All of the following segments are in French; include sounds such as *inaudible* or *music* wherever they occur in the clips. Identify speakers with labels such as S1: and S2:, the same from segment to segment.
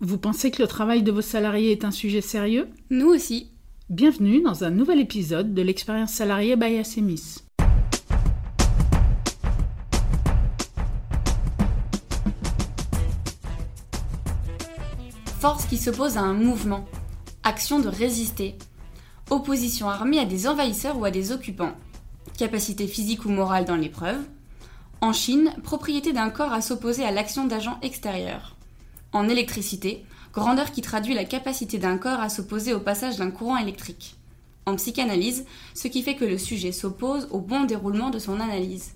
S1: Vous pensez que le travail de vos salariés est un sujet sérieux
S2: Nous aussi.
S1: Bienvenue dans un nouvel épisode de l'expérience salariée by Assemis.
S2: Force qui s'oppose à un mouvement. Action de résister. Opposition armée à des envahisseurs ou à des occupants. Capacité physique ou morale dans l'épreuve. En Chine, propriété d'un corps à s'opposer à l'action d'agents extérieurs. En électricité, grandeur qui traduit la capacité d'un corps à s'opposer au passage d'un courant électrique. En psychanalyse, ce qui fait que le sujet s'oppose au bon déroulement de son analyse.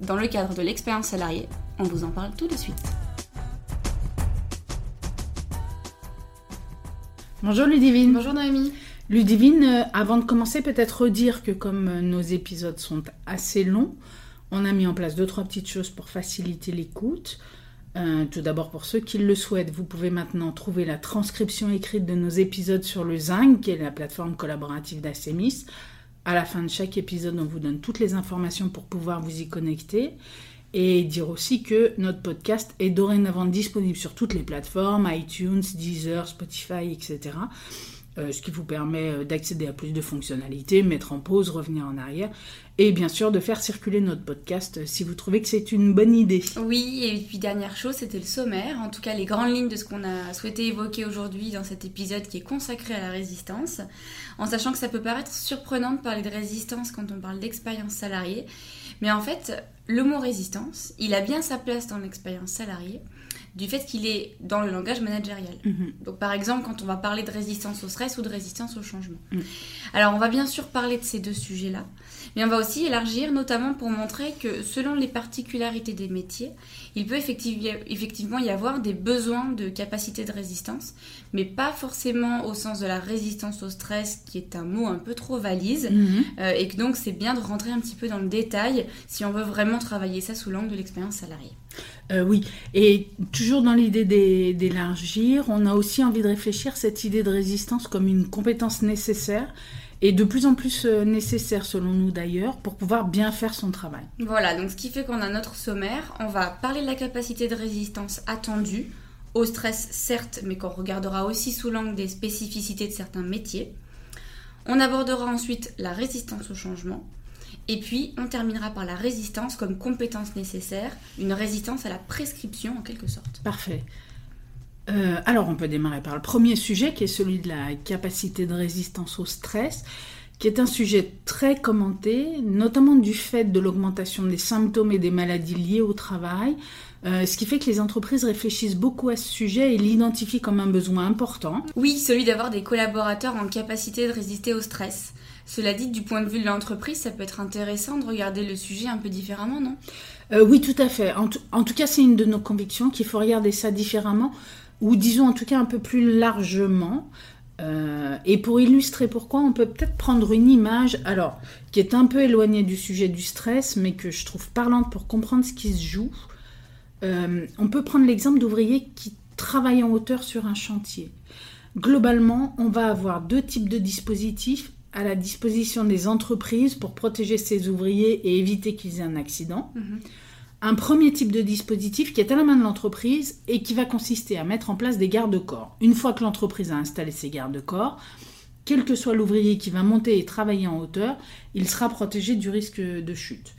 S2: Dans le cadre de l'expérience salariée, on vous en parle tout de suite.
S1: Bonjour Ludivine.
S2: Bonjour Noémie.
S1: Ludivine, euh, avant de commencer, peut-être redire que comme euh, nos épisodes sont assez longs, on a mis en place deux, trois petites choses pour faciliter l'écoute. Euh, tout d'abord, pour ceux qui le souhaitent, vous pouvez maintenant trouver la transcription écrite de nos épisodes sur le Zing, qui est la plateforme collaborative d'Acemis. À la fin de chaque épisode, on vous donne toutes les informations pour pouvoir vous y connecter. Et dire aussi que notre podcast est dorénavant disponible sur toutes les plateformes, iTunes, Deezer, Spotify, etc. Euh, ce qui vous permet euh, d'accéder à plus de fonctionnalités, mettre en pause, revenir en arrière, et bien sûr de faire circuler notre podcast euh, si vous trouvez que c'est une bonne idée.
S2: Oui, et puis dernière chose, c'était le sommaire, en tout cas les grandes lignes de ce qu'on a souhaité évoquer aujourd'hui dans cet épisode qui est consacré à la résistance, en sachant que ça peut paraître surprenant de parler de résistance quand on parle d'expérience salariée, mais en fait, le mot résistance, il a bien sa place dans l'expérience salariée, du fait qu'il est dans le langage managérial.
S1: Mhm.
S2: Donc par exemple, quand on va parler de résistance au stress ou de résistance au changement.
S1: Mhm.
S2: Alors on va bien sûr parler de ces deux sujets-là, mais on va aussi élargir notamment pour montrer que selon les particularités des métiers, il peut effective- effectivement y avoir des besoins de capacité de résistance, mais pas forcément au sens de la résistance au stress, qui est un mot un peu trop valise,
S1: Mhm.
S2: euh, et que donc c'est bien de rentrer un petit peu dans le détail si on veut vraiment travailler ça sous l'angle de l'expérience salariée.
S1: Euh, oui, et toujours dans l'idée d'é- d'élargir, on a aussi envie de réfléchir cette idée de résistance comme une compétence nécessaire, et de plus en plus euh, nécessaire selon nous d'ailleurs, pour pouvoir bien faire son travail.
S2: Voilà, donc ce qui fait qu'on a notre sommaire, on va parler de la capacité de résistance attendue, au stress certes, mais qu'on regardera aussi sous l'angle des spécificités de certains métiers. On abordera ensuite la résistance au changement, et puis on terminera par la résistance comme compétence nécessaire, une résistance à la prescription en quelque sorte.
S1: Parfait. Euh, alors on peut démarrer par le premier sujet qui est celui de la capacité de résistance au stress, qui est un sujet très commenté, notamment du fait de l'augmentation des symptômes et des maladies liées au travail, euh, ce qui fait que les entreprises réfléchissent beaucoup à ce sujet et l'identifient comme un besoin important.
S2: Oui, celui d'avoir des collaborateurs en capacité de résister au stress. Cela dit, du point de vue de l'entreprise, ça peut être intéressant de regarder le sujet un peu différemment, non?
S1: Euh, oui, tout à fait. En, tout- en tout cas, c'est une de nos convictions qu'il faut regarder ça différemment, ou disons en tout cas un peu plus largement. Euh, et pour illustrer pourquoi, on peut peut-être prendre une image, alors qui est un peu éloignée du sujet du stress, mais que je trouve parlante pour comprendre ce qui se joue. Euh, on peut prendre l'exemple d'ouvriers qui travaillent en hauteur sur un chantier. Globalement, on va avoir deux types de dispositifs à la disposition des entreprises pour protéger ces ouvriers et éviter qu'ils aient un accident. Un premier type de dispositif qui est à la main de l'entreprise et qui va consister à mettre en place des garde-corps. Une fois que l'entreprise a installé ses garde-corps, quel que soit l'ouvrier qui va monter et travailler en hauteur, il sera protégé du risque de chute.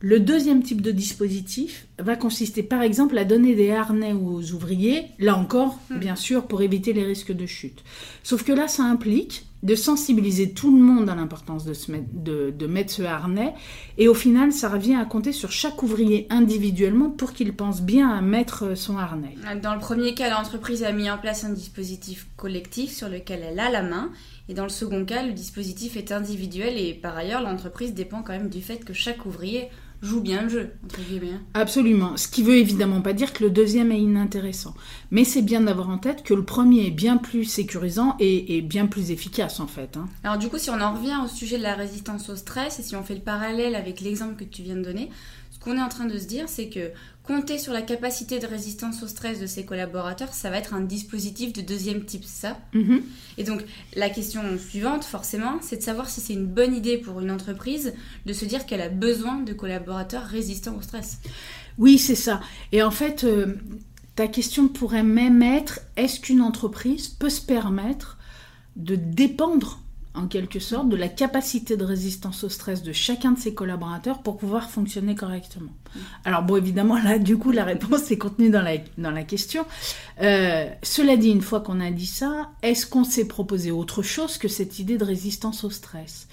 S1: Le deuxième type de dispositif va consister par exemple à donner des harnais aux ouvriers, là encore, bien sûr, pour éviter les risques de chute. Sauf que là, ça implique de sensibiliser tout le monde à l'importance de, se mettre, de, de mettre ce harnais, et au final, ça revient à compter sur chaque ouvrier individuellement pour qu'il pense bien à mettre son harnais.
S2: Dans le premier cas, l'entreprise a mis en place un dispositif collectif sur lequel elle a la main. Et dans le second cas, le dispositif est individuel et par ailleurs, l'entreprise dépend quand même du fait que chaque ouvrier joue bien le jeu, entre guillemets.
S1: Absolument. Ce qui veut évidemment pas dire que le deuxième est inintéressant. Mais c'est bien d'avoir en tête que le premier est bien plus sécurisant et, et bien plus efficace en fait. hein.
S2: Alors du coup, si on en revient au sujet de la résistance au stress et si on fait le parallèle avec l'exemple que tu viens de donner, ce qu'on est en train de se dire, c'est que compter sur la capacité de résistance au stress de ses collaborateurs, ça va être un dispositif de deuxième type, ça
S1: Mhm.
S2: Et donc, la question suivante, forcément, c'est de savoir si c'est une bonne idée pour une entreprise de se dire qu'elle a besoin de collaborateurs résistants au stress.
S1: Oui, c'est ça. Et en fait, euh, ta question pourrait même être est-ce qu'une entreprise peut se permettre de dépendre en quelque sorte de la capacité de résistance au stress de chacun de ses collaborateurs pour pouvoir fonctionner correctement. Alors bon, évidemment, là, du coup, la réponse est contenue dans la, dans la question. Euh, cela dit, une fois qu'on a dit ça, est-ce qu'on s'est proposé autre chose que cette idée de résistance au stress?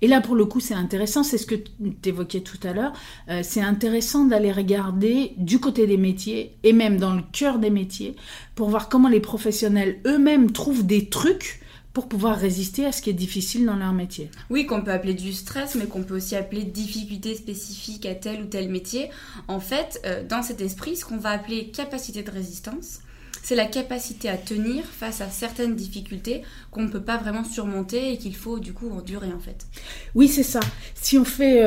S1: Et là, pour le coup, c'est intéressant, c'est ce que tu évoquais tout à l'heure, euh, c'est intéressant d'aller regarder du côté des métiers et même dans le cœur des métiers pour voir comment les professionnels eux-mêmes trouvent des trucs pour pouvoir résister à ce qui est difficile dans leur métier.
S2: Oui, qu'on peut appeler du stress, mais qu'on peut aussi appeler difficulté spécifique à tel ou tel métier. En fait, euh, dans cet esprit, ce qu'on va appeler capacité de résistance, c'est la capacité à tenir face à certaines difficultés qu'on ne peut pas vraiment surmonter et qu'il faut du coup endurer en fait.
S1: Oui, c'est ça. Si on fait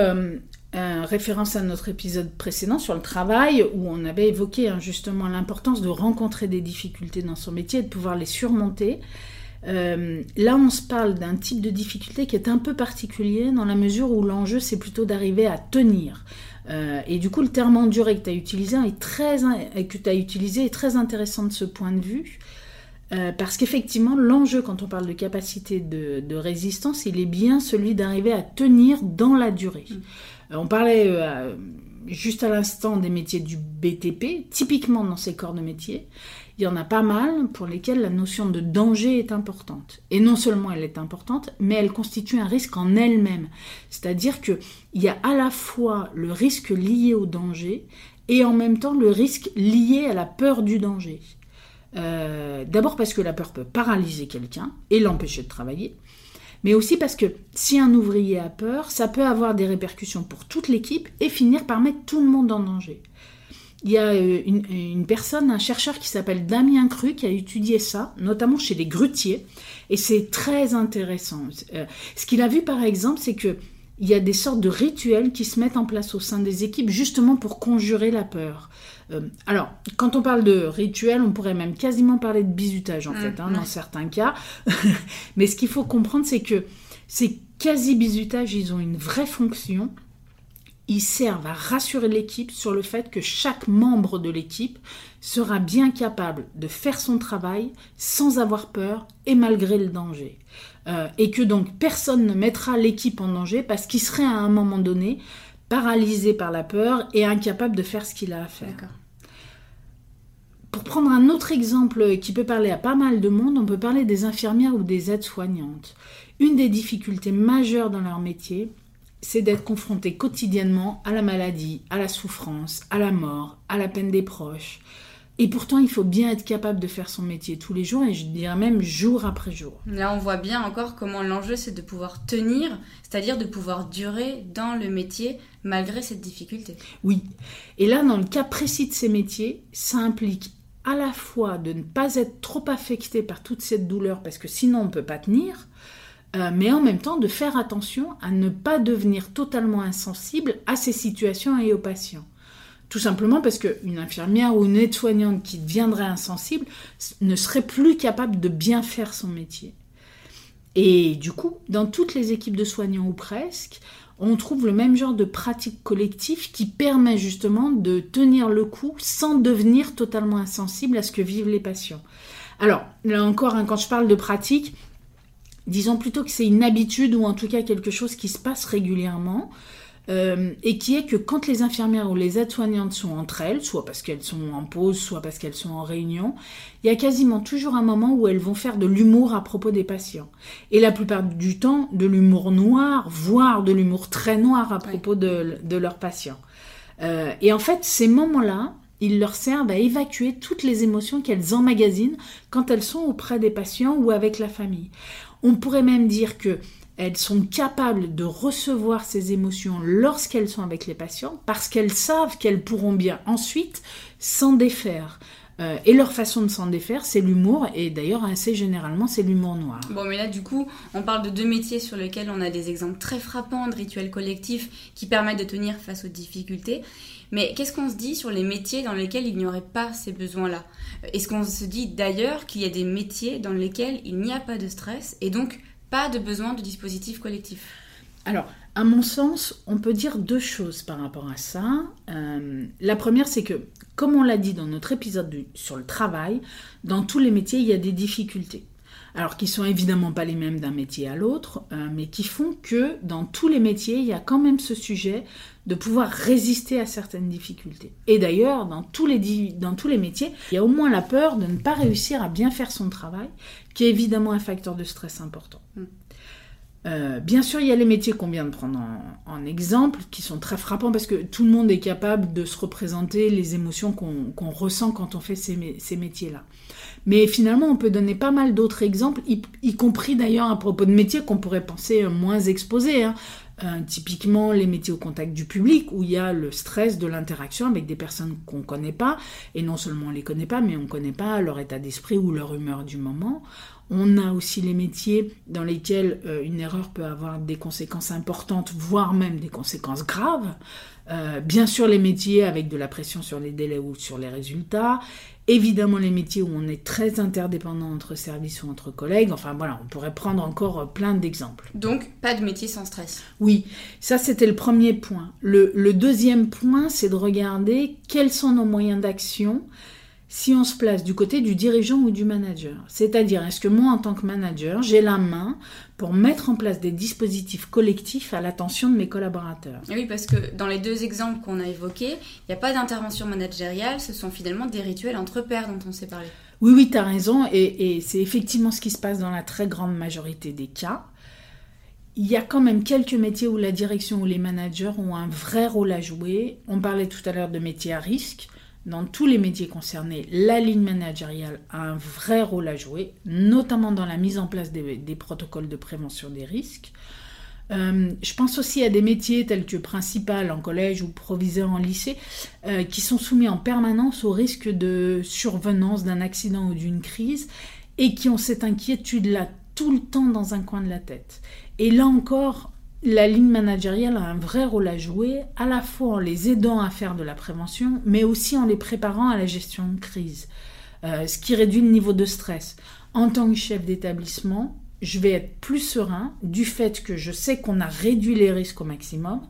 S1: euh, référence à notre épisode précédent sur le travail, où on avait évoqué hein, justement l'importance de rencontrer des difficultés dans son métier et de pouvoir les surmonter, euh, là, on se parle d'un type de difficulté qui est un peu particulier dans la mesure où l'enjeu, c'est plutôt d'arriver à tenir. Euh, et du coup, le terme enduré que tu as utilisé est très, que as utilisé est très intéressant de ce point de vue. Euh, parce qu'effectivement, l'enjeu quand on parle de capacité de, résistance, il est bien celui d'arriver à tenir dans la durée. Mmh. on parlait juste à l'instant des métiers du BTP, typiquement dans ces corps de métier il y en a pas mal pour lesquels la notion de danger est importante. Et non seulement elle est importante, mais elle constitue un risque en elle-même. C'est-à-dire qu'il y a à la fois le risque lié au danger et en même temps le risque lié à la peur du danger. Euh, d'abord parce que la peur peut paralyser quelqu'un et l'empêcher de travailler, mais aussi parce que si un ouvrier a peur, ça peut avoir des répercussions pour toute l'équipe et finir par mettre tout le monde en danger il y a euh, une, personne, un chercheur qui s'appelle Damien Cru, qui a étudié ça, notamment chez les grutiers, et c'est très intéressant. Euh, ce qu'il a vu par exemple, c'est que il y a des sortes de rituels qui se mettent en place au sein des équipes justement pour conjurer la peur. Euh, alors, quand on parle de rituels, on pourrait même quasiment parler de bizutage en mmh, fait, hein, dans certains cas. *laughs* Mais ce qu'il faut comprendre, c'est que ces quasi-bizutages, ils ont une vraie fonction ils servent à rassurer l'équipe sur le fait que chaque membre de l'équipe sera bien capable de faire son travail sans avoir peur et malgré le danger. Euh, et que donc personne ne mettra l'équipe en danger parce qu'il serait à un moment donné paralysé par la peur et incapable de faire ce qu'il a à faire. Pour prendre un autre exemple qui peut parler à pas mal de monde, on peut parler des infirmières ou des aides-soignantes. Une des difficultés majeures dans leur métier, c'est d'être confronté quotidiennement à la maladie, à la souffrance, à la mort, à la peine des proches. Et pourtant, il faut bien être capable de faire son métier tous les jours, et je dirais même jour après jour.
S2: Là, on voit bien encore comment l'enjeu, c'est de pouvoir tenir, c'est-à-dire de pouvoir durer dans le métier malgré cette difficulté.
S1: Oui. Et là, dans le cas précis de ces métiers, ça implique à la fois de ne pas être trop affecté par toute cette douleur, parce que sinon on ne peut pas tenir, euh, mais en même temps de faire attention à ne pas devenir totalement insensible à ces situations et aux patients. Tout simplement parce qu'une infirmière ou une aide-soignante qui deviendrait insensible ne serait plus capable de bien faire son métier. Et du coup, dans toutes les équipes de soignants ou presque, on trouve le même genre de pratique collective qui permet justement de tenir le coup sans devenir totalement insensible à ce que vivent les patients. Alors, là encore, hein, quand je parle de pratique, Disons plutôt que c'est une habitude ou en tout cas quelque chose qui se passe régulièrement. Euh, et qui est que quand les infirmières ou les aides-soignantes sont entre elles, soit parce qu'elles sont en pause, soit parce qu'elles sont en réunion, il y a quasiment toujours un moment où elles vont faire de l'humour à propos des patients. Et la plupart du temps, de l'humour noir, voire de l'humour très noir à propos de, leurs patients. Euh, et en fait, ces moments-là, ils leur servent à évacuer toutes les émotions qu'elles emmagasinent quand elles sont auprès des patients ou avec la famille. On pourrait même dire que elles sont capables de recevoir ces émotions lorsqu'elles sont avec les patients parce qu'elles savent qu'elles pourront bien ensuite s'en défaire. Euh, et leur façon de s'en défaire, c'est l'humour, et d'ailleurs assez généralement, c'est l'humour noir.
S2: Bon, mais là, du coup, on parle de deux métiers sur lesquels on a des exemples très frappants de rituels collectifs qui permettent de tenir face aux difficultés. Mais qu'est-ce qu'on se dit sur les métiers dans lesquels il n'y aurait pas ces besoins-là Est-ce qu'on se dit d'ailleurs qu'il y a des métiers dans lesquels il n'y a pas de stress et donc pas de besoin de dispositifs collectifs
S1: Alors, À mon sens, on peut dire deux choses par rapport à ça. Euh, la première, c'est que, comme on l'a dit dans notre épisode sur le travail, dans tous les métiers, il y a des difficultés. Alors qui sont évidemment pas les mêmes d'un métier à l'autre, euh, mais qui font que dans tous les métiers, il y a quand même ce sujet de pouvoir résister à certaines difficultés. Et d'ailleurs, dans, tous les, dans tous les métiers, il y a au moins la peur de ne pas réussir à bien faire son travail, qui est évidemment un facteur de stress important. Mm. Euh, bien sûr, il y a les métiers qu'on vient de prendre en, exemple, qui sont très frappants parce que tout le monde est capable de se représenter les émotions qu'on ressent quand on fait ces, ces métiers-là. Mais finalement, on peut donner pas mal d'autres exemples, y, compris d'ailleurs à propos de métiers qu'on pourrait penser moins exposés. Hein. Euh, typiquement les métiers au contact du public, où il y a le stress de l'interaction avec des personnes qu'on ne connaît pas, et non seulement on les connaît pas, mais on ne connaît pas leur état d'esprit ou leur humeur du moment. On a aussi les métiers dans lesquels euh, une erreur peut avoir des conséquences importantes, voire même des conséquences graves. Euh, bien sûr, les métiers avec de la pression sur les délais ou sur les résultats. Évidemment, les métiers où on est très interdépendant entre services ou entre collègues. Enfin voilà, on pourrait prendre encore euh, plein d'exemples.
S2: Donc, pas de métier sans stress.
S1: Oui, ça c'était le premier point. le deuxième point, c'est de regarder quels sont nos moyens d'action si on se place du côté du dirigeant ou du manager. C'est-à-dire, est-ce que moi, en tant que manager, j'ai la main pour mettre en place des dispositifs collectifs à l'attention de mes collaborateurs
S2: Oui, parce que dans les deux exemples qu'on a évoqués, il n'y a pas d'intervention managériale, ce sont finalement des rituels entre pairs dont on s'est parlé.
S1: Oui, oui, tu as raison, et, et c'est effectivement ce qui se passe dans la très grande majorité des cas. Il y a quand même quelques métiers où la direction ou les managers ont un vrai rôle à jouer. On parlait tout à l'heure de métiers à risque dans tous les métiers concernés, la ligne managériale a un vrai rôle à jouer, notamment dans la mise en place des, protocoles de prévention des risques. Euh, je pense aussi à des métiers tels que principal en collège ou proviseur en lycée, euh, qui sont soumis en permanence au risque de survenance d'un accident ou d'une crise et qui ont cette inquiétude-là tout le temps dans un coin de la tête. Et là encore, la ligne managériale a un vrai rôle à jouer, à la fois en les aidant à faire de la prévention, mais aussi en les préparant à la gestion de crise, euh, ce qui réduit le niveau de stress. En tant que chef d'établissement, je vais être plus serein du fait que je sais qu'on a réduit les risques au maximum,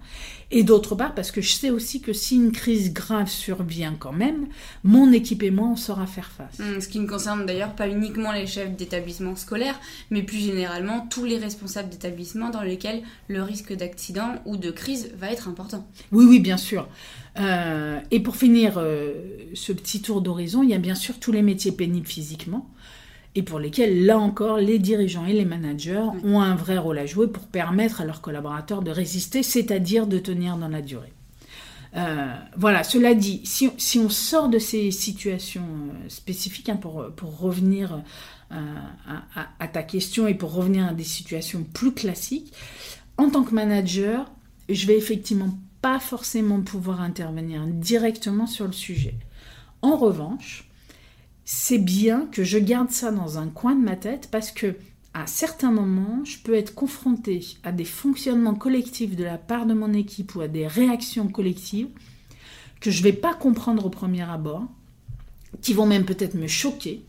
S1: et d'autre part parce que je sais aussi que si une crise grave survient quand même, mon équipe et moi, on saura faire face.
S2: Mmh, ce qui ne concerne d'ailleurs pas uniquement les chefs d'établissement scolaires, mais plus généralement tous les responsables d'établissement dans lesquels le risque d'accident ou de crise va être important.
S1: Oui, oui, bien sûr. Euh, et pour finir euh, ce petit tour d'horizon, il y a bien sûr tous les métiers pénibles physiquement et pour lesquels, là encore, les dirigeants et les managers ont un vrai rôle à jouer pour permettre à leurs collaborateurs de résister, c'est-à-dire de tenir dans la durée. Euh, voilà, cela dit, si, si, on sort de ces situations euh, spécifiques, hein, pour, pour, revenir euh, à, à, ta question et pour revenir à des situations plus classiques, en tant que manager, je vais effectivement pas forcément pouvoir intervenir directement sur le sujet. En revanche, c'est bien que je garde ça dans un coin de ma tête parce que à certains moments, je peux être confronté à des fonctionnements collectifs de la part de mon équipe ou à des réactions collectives que je ne vais pas comprendre au premier abord, qui vont même peut-être me choquer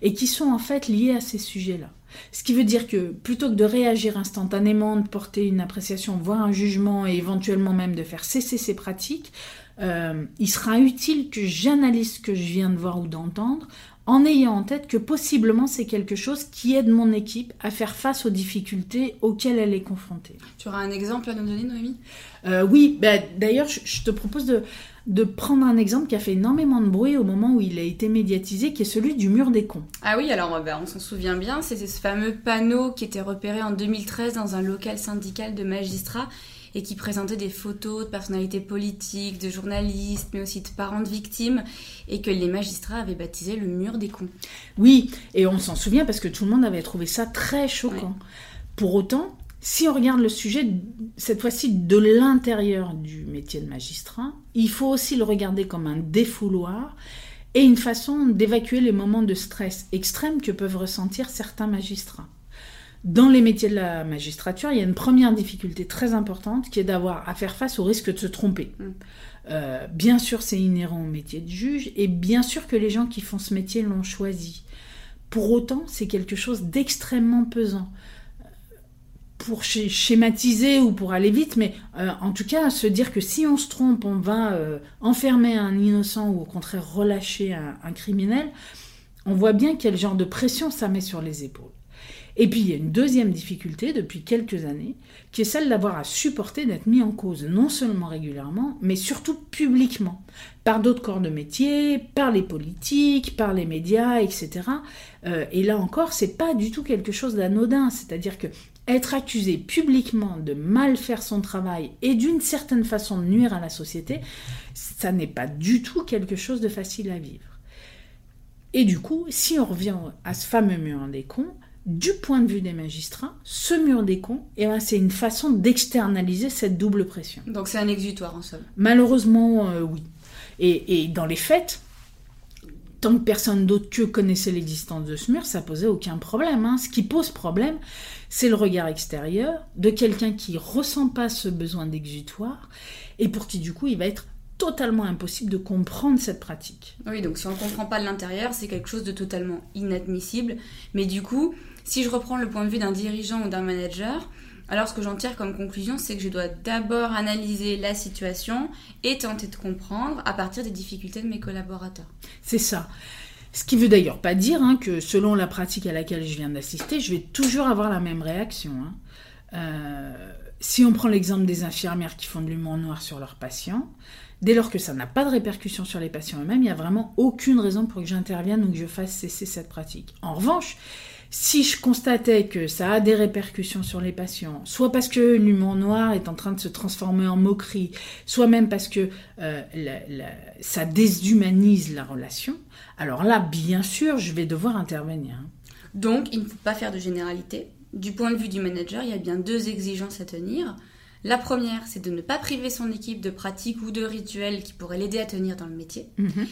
S1: et qui sont en fait liés à ces sujets-là. Ce qui veut dire que plutôt que de réagir instantanément, de porter une appréciation, voire un jugement et éventuellement même de faire cesser ces pratiques, euh, il sera utile que j'analyse ce que je viens de voir ou d'entendre en ayant en tête que possiblement c'est quelque chose qui aide mon équipe à faire face aux difficultés auxquelles elle est confrontée.
S2: Tu auras un exemple à nous donner, Noémie?
S1: Euh, Oui, bah, d'ailleurs, je, te propose de, de prendre un exemple qui a fait énormément de bruit au moment où il a été médiatisé, qui est celui du mur des cons.
S2: Ah oui, alors bah, on s'en souvient bien, c'était ce fameux panneau qui était repéré en 2013 dans un local syndical de magistrats et qui présentait des photos de personnalités politiques, de journalistes, mais aussi de parents de victimes, et que les magistrats avaient baptisé le mur des cons.
S1: Oui, et on s'en souvient parce que tout le monde avait trouvé ça très choquant. Pour autant, si on regarde le sujet, cette fois-ci de l'intérieur du métier de magistrat, il faut aussi le regarder comme un défouloir et une façon d'évacuer les moments de stress extrême que peuvent ressentir certains magistrats. Dans les métiers de la magistrature, il y a une première difficulté très importante qui est d'avoir à faire face au risque de se tromper. Mm. Euh, bien sûr, c'est inhérent au métier de juge et bien sûr que les gens qui font ce métier l'ont choisi. Pour autant, c'est quelque chose d'extrêmement pesant. pour schématiser ou pour aller vite, mais euh, en tout cas, se dire que si on se trompe, on va euh, enfermer un innocent ou au contraire relâcher un, criminel, on voit bien quel genre de pression ça met sur les épaules. Et puis il y a une deuxième difficulté depuis quelques années, qui est celle d'avoir à supporter d'être mis en cause, non seulement régulièrement, mais surtout publiquement, par d'autres corps de métier, par les politiques, par les médias, etc. Euh, et là encore, c'est pas du tout quelque chose d'anodin, c'est-à-dire que être accusé publiquement de mal faire son travail et d'une certaine façon de nuire à la société, ça n'est pas du tout quelque chose de facile à vivre. Et du coup, si on revient à ce fameux mur des cons, du point de vue des magistrats, ce mur des cons, eh ben, c'est une façon d'externaliser cette double pression.
S2: Donc c'est un exutoire en somme.
S1: Malheureusement, euh, oui. Et, et, dans les faits, tant que personne d'autre que connaissait l'existence de ce mur, ça posait aucun problème. Hein. Ce qui pose problème, c'est le regard extérieur de quelqu'un qui ressent pas ce besoin d'exutoire et pour qui du coup il va être totalement impossible de comprendre cette pratique.
S2: Oui, donc si on ne comprend pas de l'intérieur, c'est quelque chose de totalement inadmissible. Mais du coup, si je reprends le point de vue d'un dirigeant ou d'un manager, alors ce que j'en tire comme conclusion, c'est que je dois d'abord analyser la situation et tenter de comprendre à partir des difficultés de mes collaborateurs.
S1: C'est ça. Ce qui veut d'ailleurs pas dire hein, que selon la pratique à laquelle je viens d'assister, je vais toujours avoir la même réaction. Hein. Euh, si on prend l'exemple des infirmières qui font de l'humour noir sur leurs patients, dès lors que ça n'a pas de répercussion sur les patients eux-mêmes, il n'y a vraiment aucune raison pour que j'intervienne ou que je fasse cesser cette pratique. En revanche, si je constatais que ça a des répercussions sur les patients, soit parce que l'humour noir est en train de se transformer en moquerie, soit même parce que euh, ça déshumanise la relation, alors là, bien sûr, je vais devoir intervenir.
S2: Donc, il ne faut pas faire de généralité. Du point de vue du manager, il y a bien deux exigences à tenir. La première, c'est de ne pas priver son équipe de pratiques ou de rituels qui pourraient l'aider à tenir dans le métier. Mhm.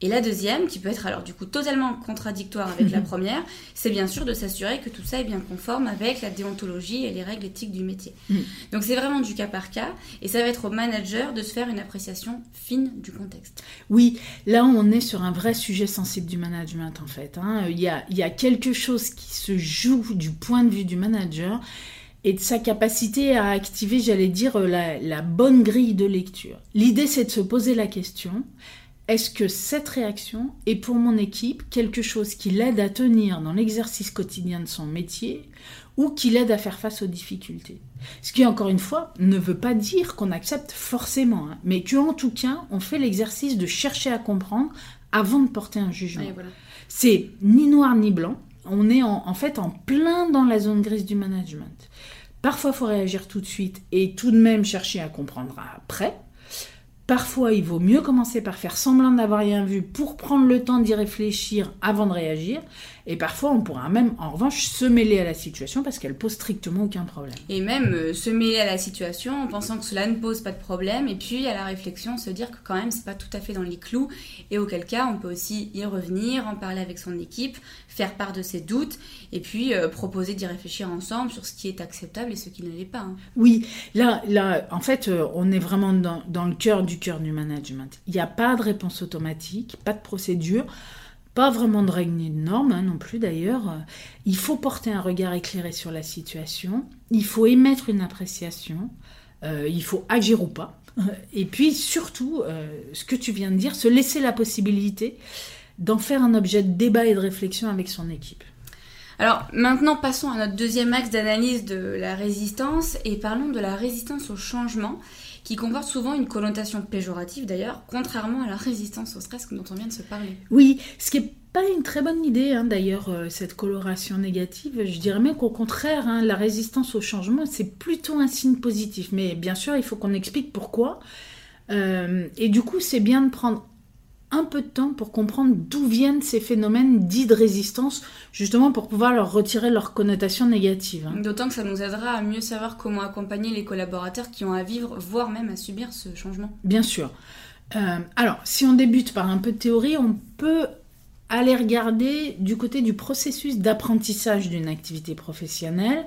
S2: Et la deuxième, qui peut être alors du coup totalement contradictoire avec la première, c'est bien sûr de s'assurer que tout ça est bien conforme avec la déontologie et les règles éthiques du métier. Mm. Donc c'est vraiment du cas par cas, et ça va être au manager de se faire une appréciation fine du contexte.
S1: Oui, là on est sur un vrai sujet sensible du management en fait. Hein. Il, y a, il y a quelque chose qui se joue du point de vue du manager et de sa capacité à activer, j'allais dire, la, la bonne grille de lecture. L'idée, c'est de se poser la question, est-ce que cette réaction est pour mon équipe quelque chose qui l'aide à tenir dans l'exercice quotidien de son métier ou qui l'aide à faire face aux difficultés? Ce qui, encore une fois, ne veut pas dire qu'on accepte forcément, hein, mais qu'en tout cas, on fait l'exercice de chercher à comprendre avant de porter un jugement. C'est ni noir ni blanc, on est en, en, fait en plein dans la zone grise du management. Parfois, il faut réagir tout de suite et tout de même chercher à comprendre après. Parfois, il vaut mieux commencer par faire semblant d'avoir rien vu pour prendre le temps d'y réfléchir avant de réagir. Et parfois, on pourra même, en revanche, se mêler à la situation parce qu'elle pose strictement aucun problème.
S2: Et même euh, se mêler à la situation en pensant que cela ne pose pas de problème. Et puis, à la réflexion, se dire que quand même, c'est pas tout à fait dans les clous. Et auquel cas, on peut aussi y revenir, en parler avec son équipe, faire part de ses doutes. Et puis, euh, proposer d'y réfléchir ensemble sur ce qui est acceptable et ce qui ne l'est pas. Hein.
S1: Oui, là, là, en fait, euh, on est vraiment dans, dans le cœur du cœur du management. Il n'y a pas de réponse automatique, pas de procédure. Pas vraiment de règles ni de normes hein, non plus d'ailleurs. Il faut porter un regard éclairé sur la situation. Il faut émettre une appréciation. Euh, il faut agir ou pas. *laughs* Et puis surtout, euh, ce que tu viens de dire, se laisser la possibilité d'en faire un objet de débat et de réflexion avec son équipe.
S2: Alors maintenant passons à notre deuxième axe d'analyse de la résistance et parlons de la résistance au changement qui comporte souvent une connotation péjorative d'ailleurs, contrairement à la résistance au stress dont on vient de se parler.
S1: Oui, ce qui n'est pas une très bonne idée hein, d'ailleurs, euh, cette coloration négative. Je dirais même qu'au contraire, hein, la résistance au changement, c'est plutôt un signe positif. Mais bien sûr, il faut qu'on explique pourquoi. Euh, et du coup, c'est bien de prendre un peu de temps pour comprendre d'où viennent ces phénomènes dits de résistance, justement pour pouvoir leur retirer leur connotation négative.
S2: Hein. D'autant que ça nous aidera à mieux savoir comment accompagner les collaborateurs qui ont à vivre, voire même à subir ce changement.
S1: Bien sûr. Euh, alors, si on débute par un peu de théorie, on peut aller regarder du côté du processus d'apprentissage d'une activité professionnelle.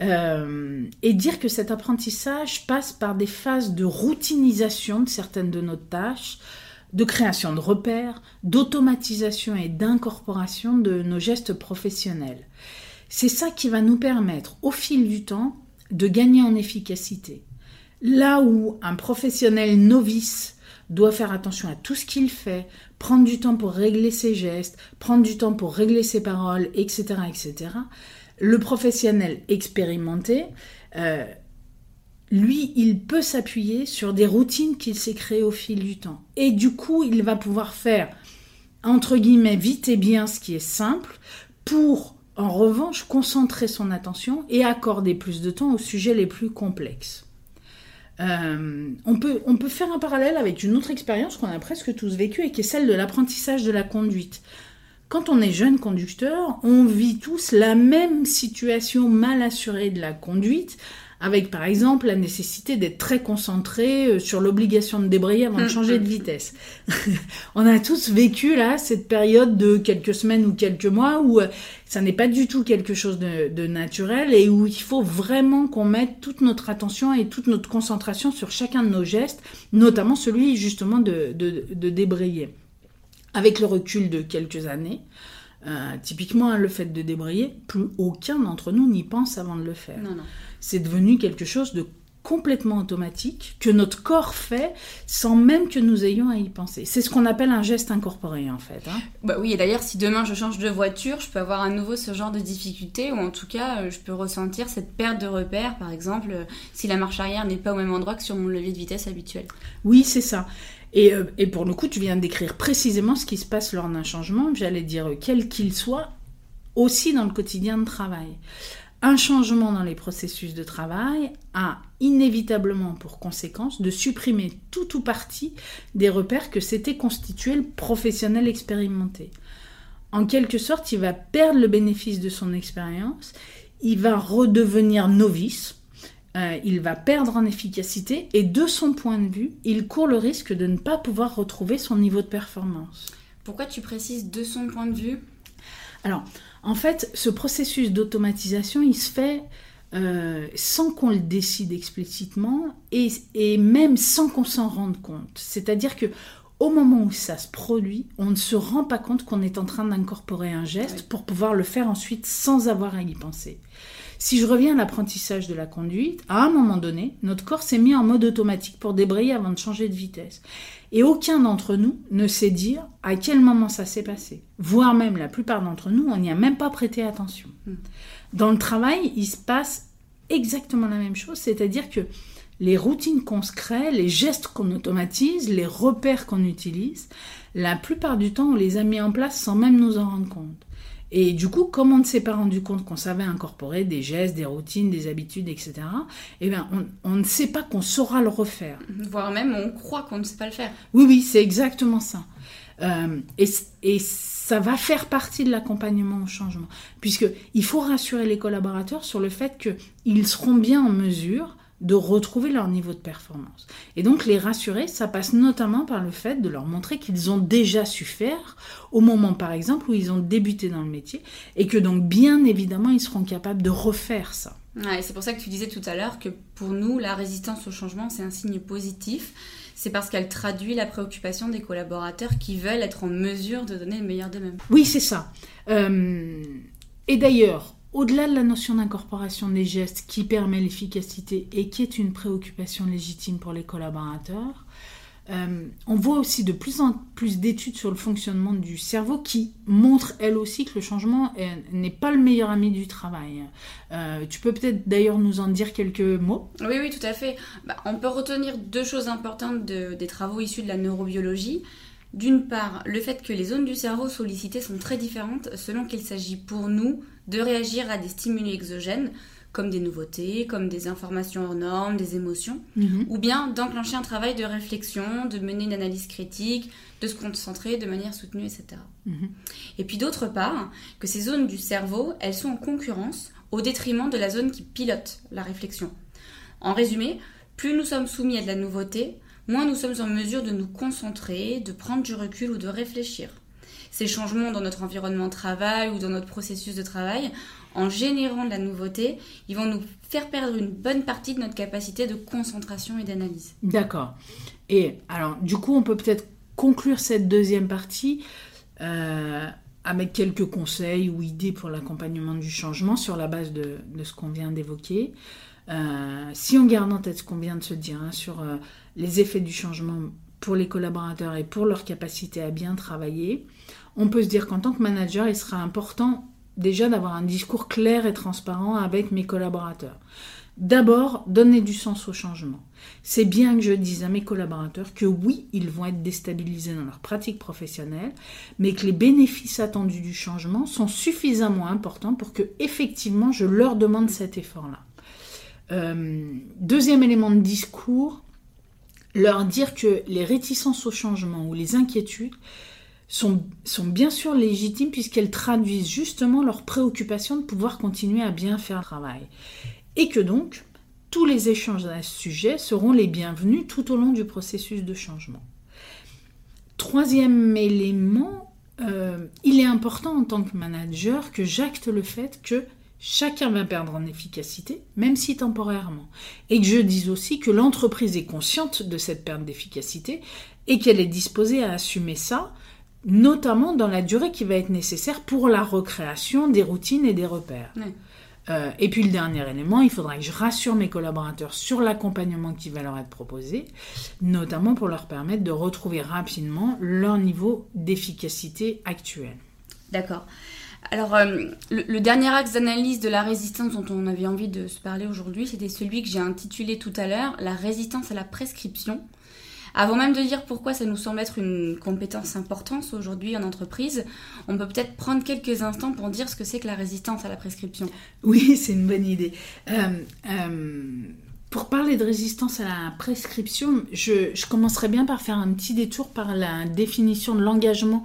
S1: Euh, et dire que cet apprentissage passe par des phases de routinisation de certaines de nos tâches, de création de repères, d'automatisation et d'incorporation de nos gestes professionnels. C'est ça qui va nous permettre, au fil du temps, de gagner en efficacité. Là où un professionnel novice doit faire attention à tout ce qu'il fait, prendre du temps pour régler ses gestes, prendre du temps pour régler ses paroles, etc., etc. Le professionnel expérimenté, euh, lui, il peut s'appuyer sur des routines qu'il s'est créées au fil du temps. Et du coup, il va pouvoir faire, entre guillemets, vite et bien ce qui est simple, pour, en revanche, concentrer son attention et accorder plus de temps aux sujets les plus complexes. Euh, on, peut, on peut faire un parallèle avec une autre expérience qu'on a presque tous vécue et qui est celle de l'apprentissage de la conduite. Quand on est jeune conducteur, on vit tous la même situation mal assurée de la conduite, avec par exemple la nécessité d'être très concentré euh, sur l'obligation de débrayer avant de mm, changer de mm. vitesse. *laughs* on a tous vécu là cette période de quelques semaines ou quelques mois où euh, ça n'est pas du tout quelque chose de, naturel et où il faut vraiment qu'on mette toute notre attention et toute notre concentration sur chacun de nos gestes, notamment celui justement de, de débrayer. Avec le recul de quelques années, euh, typiquement, hein, le fait de débrayer, plus aucun d'entre nous n'y pense avant de le faire. C'est devenu quelque chose de complètement automatique que notre corps fait sans même que nous ayons à y penser. C'est ce qu'on appelle un geste incorporé en fait. Hein.
S2: Bah oui, et d'ailleurs si demain je change de voiture, je peux avoir à nouveau ce genre de difficulté ou en tout cas euh, je peux ressentir cette perte de repère par exemple euh, si la marche arrière n'est pas au même endroit que sur mon levier de vitesse habituel.
S1: Oui, c'est ça. Euh, et, pour le coup, tu viens décrire précisément ce qui se passe lors d'un changement, j'allais dire quel qu'il soit, aussi dans le quotidien de travail. Un changement dans les processus de travail a inévitablement pour conséquence de supprimer tout ou partie des repères que s'était constitué le professionnel expérimenté. En quelque sorte, il va perdre le bénéfice de son expérience, il va redevenir novice, euh, il va perdre en efficacité et de son point de vue, il court le risque de ne pas pouvoir retrouver son niveau de performance.
S2: Pourquoi tu précises de son point de vue?
S1: Alors, en fait, ce processus d'automatisation, il se fait euh, sans qu'on le décide explicitement et, et même sans qu'on s'en rende compte. C'est-à-dire que au moment où ça se produit, on ne se rend pas compte qu'on est en train d'incorporer un geste pour pouvoir le faire ensuite sans avoir à y penser. Si je reviens à l'apprentissage de la conduite, à un moment donné, notre corps s'est mis en mode automatique pour débrayer avant de changer de vitesse. Et aucun d'entre nous ne sait dire à quel moment ça s'est passé. Voire même la plupart d'entre nous, on n'y a même pas prêté attention. Hmm. Dans le travail, il se passe exactement la même chose, c'est-à-dire que les routines qu'on se crée, les gestes qu'on automatise, les repères qu'on utilise, la plupart du temps, on les a mis en place sans même nous en rendre compte. Et du coup, comme on ne s'est pas rendu compte qu'on savait incorporer des gestes, des routines, des habitudes, etc., eh bien, on, ne sait pas qu'on saura le refaire.
S2: Voire même, on croit qu'on ne sait pas le faire.
S1: Oui, oui, c'est exactement ça. Euh, et, et, ça va faire partie de l'accompagnement au changement, puisqu'il faut rassurer les collaborateurs sur le fait qu'ils seront bien en mesure de retrouver leur niveau de performance. Et donc les rassurer, ça passe notamment par le fait de leur montrer qu'ils ont déjà su faire au moment par exemple où ils ont débuté dans le métier et que donc bien évidemment ils seront capables de refaire ça.
S2: Ouais, c'est pour ça que tu disais tout à l'heure que pour nous la résistance au changement c'est un signe positif. C'est parce qu'elle traduit la préoccupation des collaborateurs qui veulent être en mesure de donner le meilleur d'eux-mêmes.
S1: Oui, c'est ça. Euh, et d'ailleurs, au-delà de la notion d'incorporation des gestes qui permet l'efficacité et qui est une préoccupation légitime pour les collaborateurs, euh, on voit aussi de plus en plus d'études sur le fonctionnement du cerveau qui montrent elles aussi que le changement n'est pas le meilleur ami du travail. Euh, tu peux peut-être d'ailleurs nous en dire quelques mots?
S2: Oui, oui, tout à fait. Bah, on peut retenir deux choses importantes des travaux issus de la neurobiologie. D'une part, le fait que les zones du cerveau sollicitées sont très différentes selon qu'il s'agit pour nous de réagir à des stimuli exogènes, comme des nouveautés, comme des informations hors normes, des émotions, mhm. ou bien d'enclencher un travail de réflexion, de mener une analyse critique, de se concentrer de manière soutenue, etc. Mhm. Et puis d'autre part, que ces zones du cerveau, elles sont en concurrence au détriment de la zone qui pilote la réflexion. En résumé, plus nous sommes soumis à de la nouveauté, moins nous sommes en mesure de nous concentrer, de prendre du recul ou de réfléchir. Ces changements dans notre environnement de travail ou dans notre processus de travail, en générant de la nouveauté, ils vont nous faire perdre une bonne partie de notre capacité de concentration et d'analyse.
S1: D'accord. Et alors, du coup, on peut peut-être conclure cette deuxième partie euh, avec quelques conseils ou idées pour l'accompagnement du changement sur la base de, ce qu'on vient d'évoquer. Euh, si on garde en tête ce qu'on vient de se dire hein, sur euh, les effets du changement pour les collaborateurs et pour leur capacité à bien travailler, on peut se dire qu'en tant que manager, il sera important déjà d'avoir un discours clair et transparent avec mes collaborateurs. D'abord, donner du sens au changement. C'est bien que je dise à mes collaborateurs que oui, ils vont être déstabilisés dans leur pratique professionnelle, mais que les bénéfices attendus du changement sont suffisamment importants pour que effectivement je leur demande cet effort-là. Euh, deuxième élément de discours, leur dire que les réticences au changement ou les inquiétudes sont, bien sûr légitimes puisqu'elles traduisent justement leur préoccupation de pouvoir continuer à bien faire le travail. Et que donc, tous les échanges à ce sujet seront les bienvenus tout au long du processus de changement. Troisième élément, euh, il est important en tant que manager que j'acte le fait que chacun va perdre en efficacité, même si temporairement. Et que je dise aussi que l'entreprise est consciente de cette perte d'efficacité et qu'elle est disposée à assumer ça, notamment dans la durée qui va être nécessaire pour la recréation des routines et des repères. Euh, et puis le dernier élément, il faudra que je rassure mes collaborateurs sur l'accompagnement qui va leur être proposé, notamment pour leur permettre de retrouver rapidement leur niveau d'efficacité actuel.
S2: D'accord. Alors, euh, le, dernier axe d'analyse de la résistance dont on avait envie de se parler aujourd'hui, c'était celui que j'ai intitulé tout à l'heure, la résistance à la prescription. Avant même de dire pourquoi ça nous semble être une compétence importante aujourd'hui en entreprise, on peut peut-être prendre quelques instants pour dire ce que c'est que la résistance à la prescription.
S1: Oui, *laughs* c'est une bonne idée. Euh, euh, pour parler de résistance à la prescription, je, je, commencerai bien par faire un petit détour par la définition de l'engagement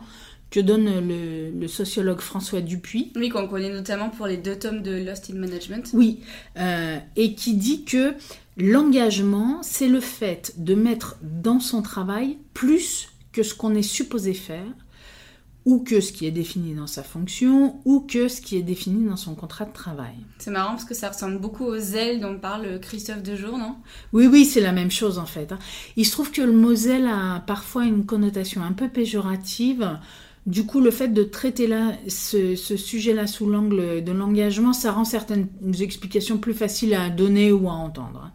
S1: que donne le, sociologue François Dupuis.
S2: Oui, qu'on connaît notamment pour les deux tomes de Lost in Management.
S1: Oui, euh, et qui dit que L'engagement, c'est le fait de mettre dans son travail plus que ce qu'on est supposé faire, ou que ce qui est défini dans sa fonction, ou que ce qui est défini dans son contrat de travail.
S2: C'est marrant parce que ça ressemble beaucoup aux ailes dont parle Christophe Dejour, non?
S1: Oui, oui, c'est la même chose en fait. Hein. Il se trouve que le mot zèle a parfois une connotation un peu péjorative. Du coup, le fait de traiter là, ce, sujet-là sous l'angle de l'engagement, ça rend certaines explications plus faciles à donner ou à entendre.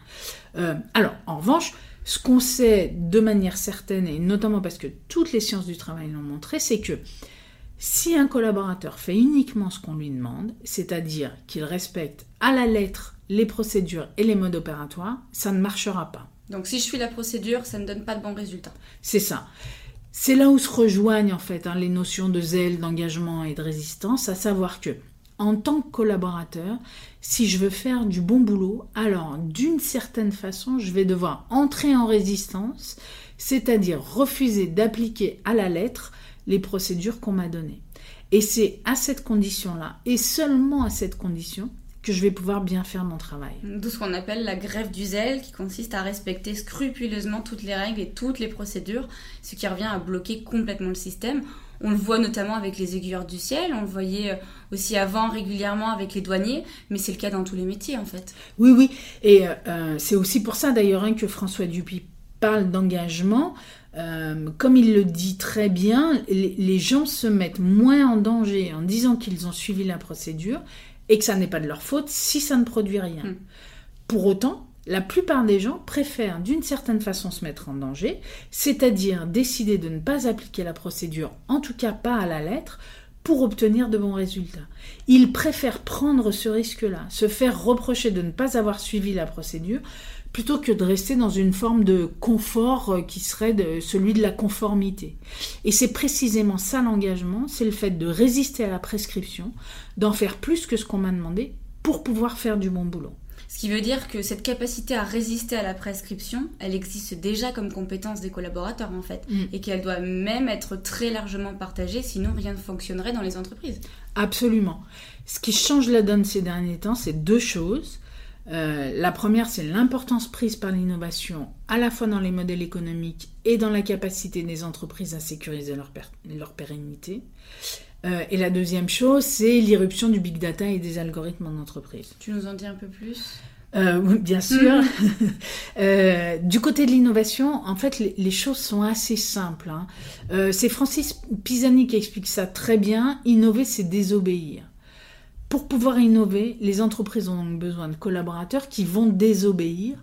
S1: Euh, alors, en revanche, ce qu'on sait de manière certaine, et notamment parce que toutes les sciences du travail l'ont montré, c'est que si un collaborateur fait uniquement ce qu'on lui demande, c'est-à-dire qu'il respecte à la lettre les procédures et les modes opératoires, ça ne marchera pas.
S2: Donc si je suis la procédure, ça ne donne pas de bons résultats.
S1: C'est ça. C'est là où se rejoignent en fait hein, les notions de zèle, d'engagement et de résistance, à savoir que en tant que collaborateur, si je veux faire du bon boulot, alors d'une certaine façon, je vais devoir entrer en résistance, c'est-à-dire refuser d'appliquer à la lettre les procédures qu'on m'a données. Et c'est à cette condition-là, et seulement à cette condition, que je vais pouvoir bien faire mon travail.
S2: D'où ce qu'on appelle la grève du zèle, qui consiste à respecter scrupuleusement toutes les règles et toutes les procédures, ce qui revient à bloquer complètement le système. On le voit notamment avec les aiguilleurs du ciel, on le voyait euh, aussi avant régulièrement avec les douaniers, mais c'est le cas dans tous les métiers en fait.
S1: Oui, oui, et euh, euh, c'est aussi pour ça d'ailleurs hein, que François Dupuis parle d'engagement. comme il le dit très bien, les gens se mettent moins en danger en disant qu'ils ont suivi la procédure et que ça n'est pas de leur faute si ça ne produit rien. Hmm. Pour autant, la plupart des gens préfèrent d'une certaine façon se mettre en danger, c'est-à-dire décider de ne pas appliquer la procédure, en tout cas pas à la lettre, pour obtenir de bons résultats. Ils préfèrent prendre ce risque-là, se faire reprocher de ne pas avoir suivi la procédure, plutôt que de rester dans une forme de confort euh, qui serait de, celui de la conformité. Et c'est précisément ça l'engagement, c'est le fait de résister à la prescription, d'en faire plus que ce qu'on m'a demandé pour pouvoir faire du bon boulot.
S2: Ce qui veut dire que cette capacité à résister à la prescription, elle existe déjà comme compétence des collaborateurs en fait, mm. et qu'elle doit même être très largement partagée, sinon rien ne fonctionnerait dans les entreprises.
S1: Absolument. Ce qui change la donne ces derniers temps, c'est deux choses. Euh, la première, c'est l'importance prise par l'innovation, à la fois dans les modèles économiques et dans la capacité des entreprises à sécuriser leur, leur pérennité. Euh, et la deuxième chose, c'est l'irruption du big data et des algorithmes en entreprise.
S2: Tu nous en dis un peu plus?
S1: Euh, bien sûr. *laughs* Euh, du côté de l'innovation, en fait, les, choses sont assez simples. Hein. Euh, c'est Francis Pisani qui explique ça très bien. Innover, c'est désobéir. Pour pouvoir innover, les entreprises ont besoin de collaborateurs qui vont désobéir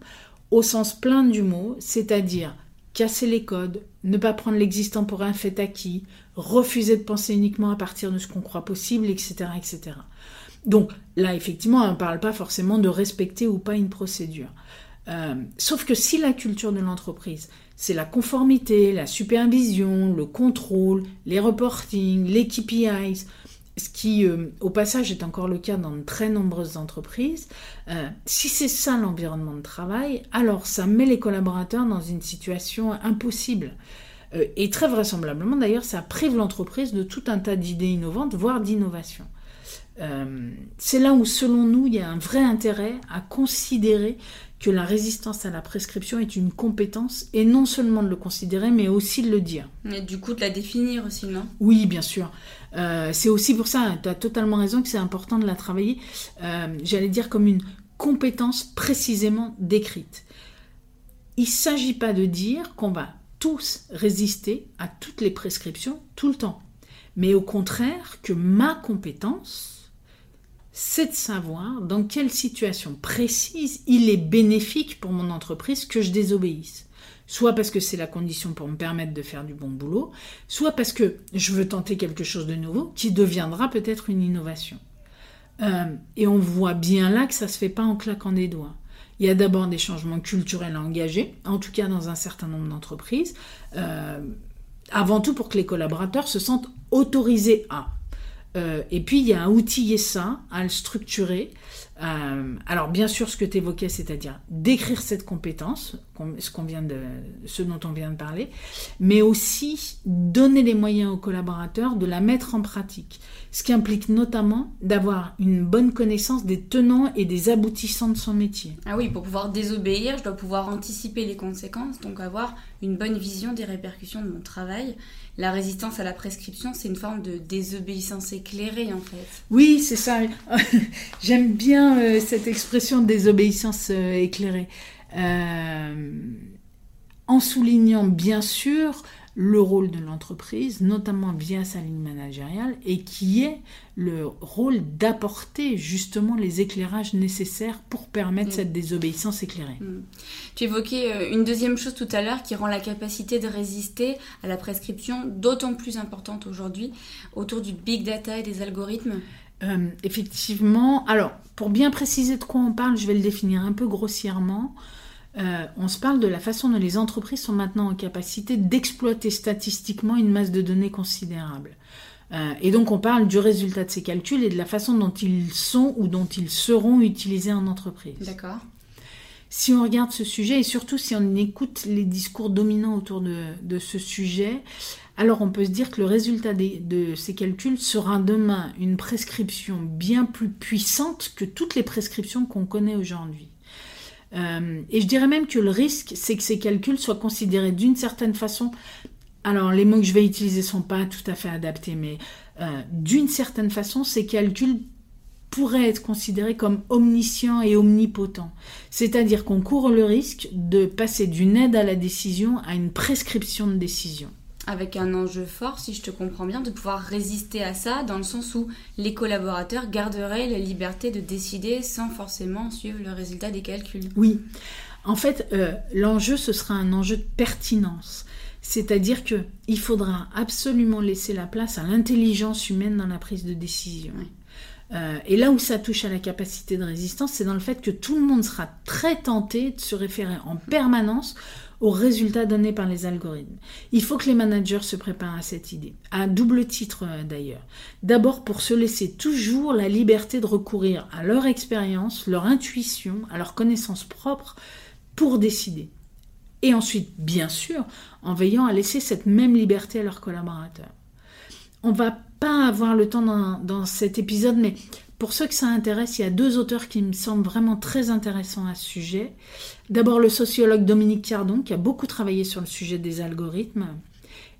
S1: au sens plein du mot, c'est-à-dire casser les codes, ne pas prendre l'existant pour un fait acquis, refuser de penser uniquement à partir de ce qu'on croit possible, etc., etc. Donc là, effectivement, on ne parle pas forcément de respecter ou pas une procédure. Euh, sauf que si la culture de l'entreprise, c'est la conformité, la supervision, le contrôle, les reporting, les KPIs, ce qui, euh, au passage, est encore le cas dans de très nombreuses entreprises, euh, si c'est ça l'environnement de travail, alors ça met les collaborateurs dans une situation impossible. et très vraisemblablement, d'ailleurs, ça prive l'entreprise de tout un tas d'idées innovantes, voire d'innovations. Euh, c'est là où, selon nous, il y a un vrai intérêt à considérer que la résistance à la prescription est une compétence, et non seulement de le considérer, mais aussi de le dire.
S2: Et du coup, de la définir aussi, non?
S1: Oui, bien sûr. Euh, c'est aussi pour ça, tu as totalement raison, que c'est important de la travailler, euh, j'allais dire comme une compétence précisément décrite. Il ne s'agit pas de dire qu'on va tous résister à toutes les prescriptions tout le temps, mais au contraire que ma compétence, c'est de savoir dans quelle situation précise il est bénéfique pour mon entreprise que je désobéisse. Soit parce que c'est la condition pour me permettre de faire du bon boulot, soit parce que je veux tenter quelque chose de nouveau qui deviendra peut-être une innovation. Euh, et on voit bien là que ça ne se fait pas en claquant des doigts. Il y a d'abord des changements culturels à engager, en tout cas dans un certain nombre d'entreprises, euh, avant tout pour que les collaborateurs se sentent autorisés à. Euh, et puis, il y a à outiller ça, à le structurer. Euh, alors, bien sûr, ce que tu évoquais, c'est-à-dire d'écrire cette compétence, ce, qu'on vient de, ce dont on vient de parler, mais aussi donner les moyens aux collaborateurs de la mettre en pratique. Ce qui implique notamment d'avoir une bonne connaissance des tenants et des aboutissants de son métier.
S2: Ah oui, pour pouvoir désobéir, je dois pouvoir anticiper les conséquences, donc avoir une bonne vision des répercussions de mon travail la résistance à la prescription, c'est une forme de désobéissance éclairée en fait.
S1: Oui, c'est ça. *laughs* J'aime bien euh, cette expression de désobéissance euh, éclairée. Euh, en soulignant bien sûr le rôle de l'entreprise, notamment via sa ligne managériale, et qui est le rôle d'apporter justement les éclairages nécessaires pour permettre mm. cette désobéissance éclairée. Mm.
S2: Tu évoquais euh, une deuxième chose tout à l'heure qui rend la capacité de résister à la prescription d'autant plus importante aujourd'hui autour du big data et des algorithmes.
S1: Euh, effectivement, alors pour bien préciser de quoi on parle, je vais le définir un peu grossièrement. Euh, on se parle de la façon dont les entreprises sont maintenant en capacité d'exploiter statistiquement une masse de données considérable. Euh, et donc on parle du résultat de ces calculs et de la façon dont ils sont ou dont ils seront utilisés en entreprise.
S2: D'accord.
S1: Si on regarde ce sujet et surtout si on écoute les discours dominants autour de, ce sujet, alors on peut se dire que le résultat de ces calculs sera demain une prescription bien plus puissante que toutes les prescriptions qu'on connaît aujourd'hui. Euh, et je dirais même que le risque, c'est que ces calculs soient considérés d'une certaine façon. Alors, les mots que je vais utiliser sont pas tout à fait adaptés, mais euh, d'une certaine façon, ces calculs pourraient être considérés comme omniscients et omnipotents. C'est-à-dire qu'on court le risque de passer d'une aide à la décision à une prescription de décision
S2: avec un enjeu fort, si je te comprends bien, de pouvoir résister à ça, dans le sens où les collaborateurs garderaient la liberté de décider sans forcément suivre le résultat des calculs.
S1: Oui. En fait, euh, l'enjeu, ce sera un enjeu de pertinence. C'est-à-dire qu'il faudra absolument laisser la place à l'intelligence humaine dans la prise de décision. Euh, et là où ça touche à la capacité de résistance, c'est dans le fait que tout le monde sera très tenté de se référer en permanence aux résultats donnés par les algorithmes. Il faut que les managers se préparent à cette idée, à double titre euh, d'ailleurs. D'abord pour se laisser toujours la liberté de recourir à leur expérience, leur intuition, à leur connaissance propre pour décider. Et ensuite, bien sûr, en veillant à laisser cette même liberté à leurs collaborateurs. On va pas avoir le temps dans cet épisode, mais pour ceux que ça intéresse, il y a deux auteurs qui me semblent vraiment très intéressants à ce sujet. D'abord le sociologue Dominique Cardon, qui a beaucoup travaillé sur le sujet des algorithmes,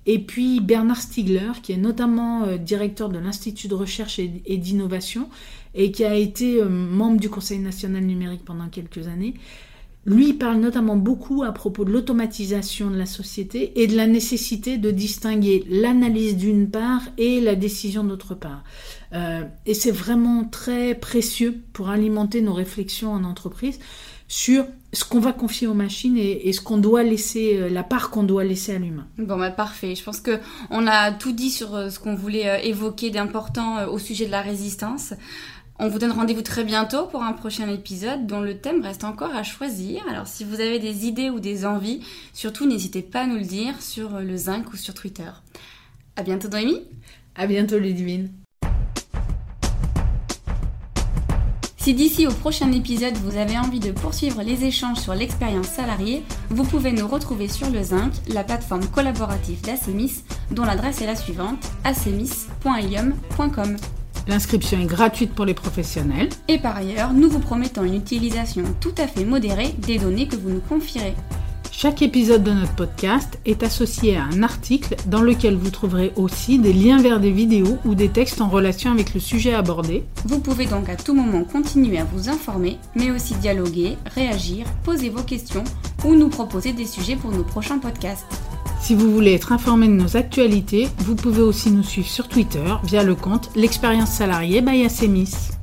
S1: Et puis Bernard Stiegler, qui est notamment euh, directeur de l'Institut de recherche et, d'innovation et qui a été euh, membre du Conseil national numérique pendant quelques années. Lui parle notamment beaucoup à propos de l'automatisation de la société et de la nécessité de distinguer l'analyse d'une part et la décision d'autre part. Euh, et c'est vraiment très précieux pour alimenter nos réflexions en entreprise sur ce qu'on va confier aux machines et, ce qu'on doit laisser, euh, la part qu'on doit laisser à l'humain.
S2: Bon, bah parfait. Je pense que on a tout dit sur euh, ce qu'on voulait évoquer d'important au sujet de la résistance. On vous donne rendez-vous très bientôt pour un prochain épisode dont le thème reste encore à choisir. Alors si vous avez des idées ou des envies, surtout n'hésitez pas à nous le dire sur le Zinc ou sur Twitter. À bientôt Noémie.
S1: À bientôt Ludivine.
S2: Si d'ici au prochain épisode vous avez envie de poursuivre les échanges sur l'expérience salariée, vous pouvez nous retrouver sur le Zinc, la plateforme collaborative d'Acemis, dont l'adresse est la suivante acemis.ilium.com.
S1: L'inscription est gratuite pour les professionnels.
S2: Et par ailleurs, nous vous promettons une utilisation tout à fait modérée des données que vous nous confierez.
S1: Chaque épisode de notre podcast est associé à un article dans lequel vous trouverez aussi des liens vers des vidéos ou des textes en relation avec le sujet abordé.
S2: Vous pouvez donc à tout moment continuer à vous informer, mais aussi dialoguer, réagir, poser vos questions ou nous proposer des sujets pour nos prochains podcasts.
S1: Si vous voulez être informé de nos actualités, vous pouvez aussi nous suivre sur Twitter via le compte L'expérience salariée by Asemis.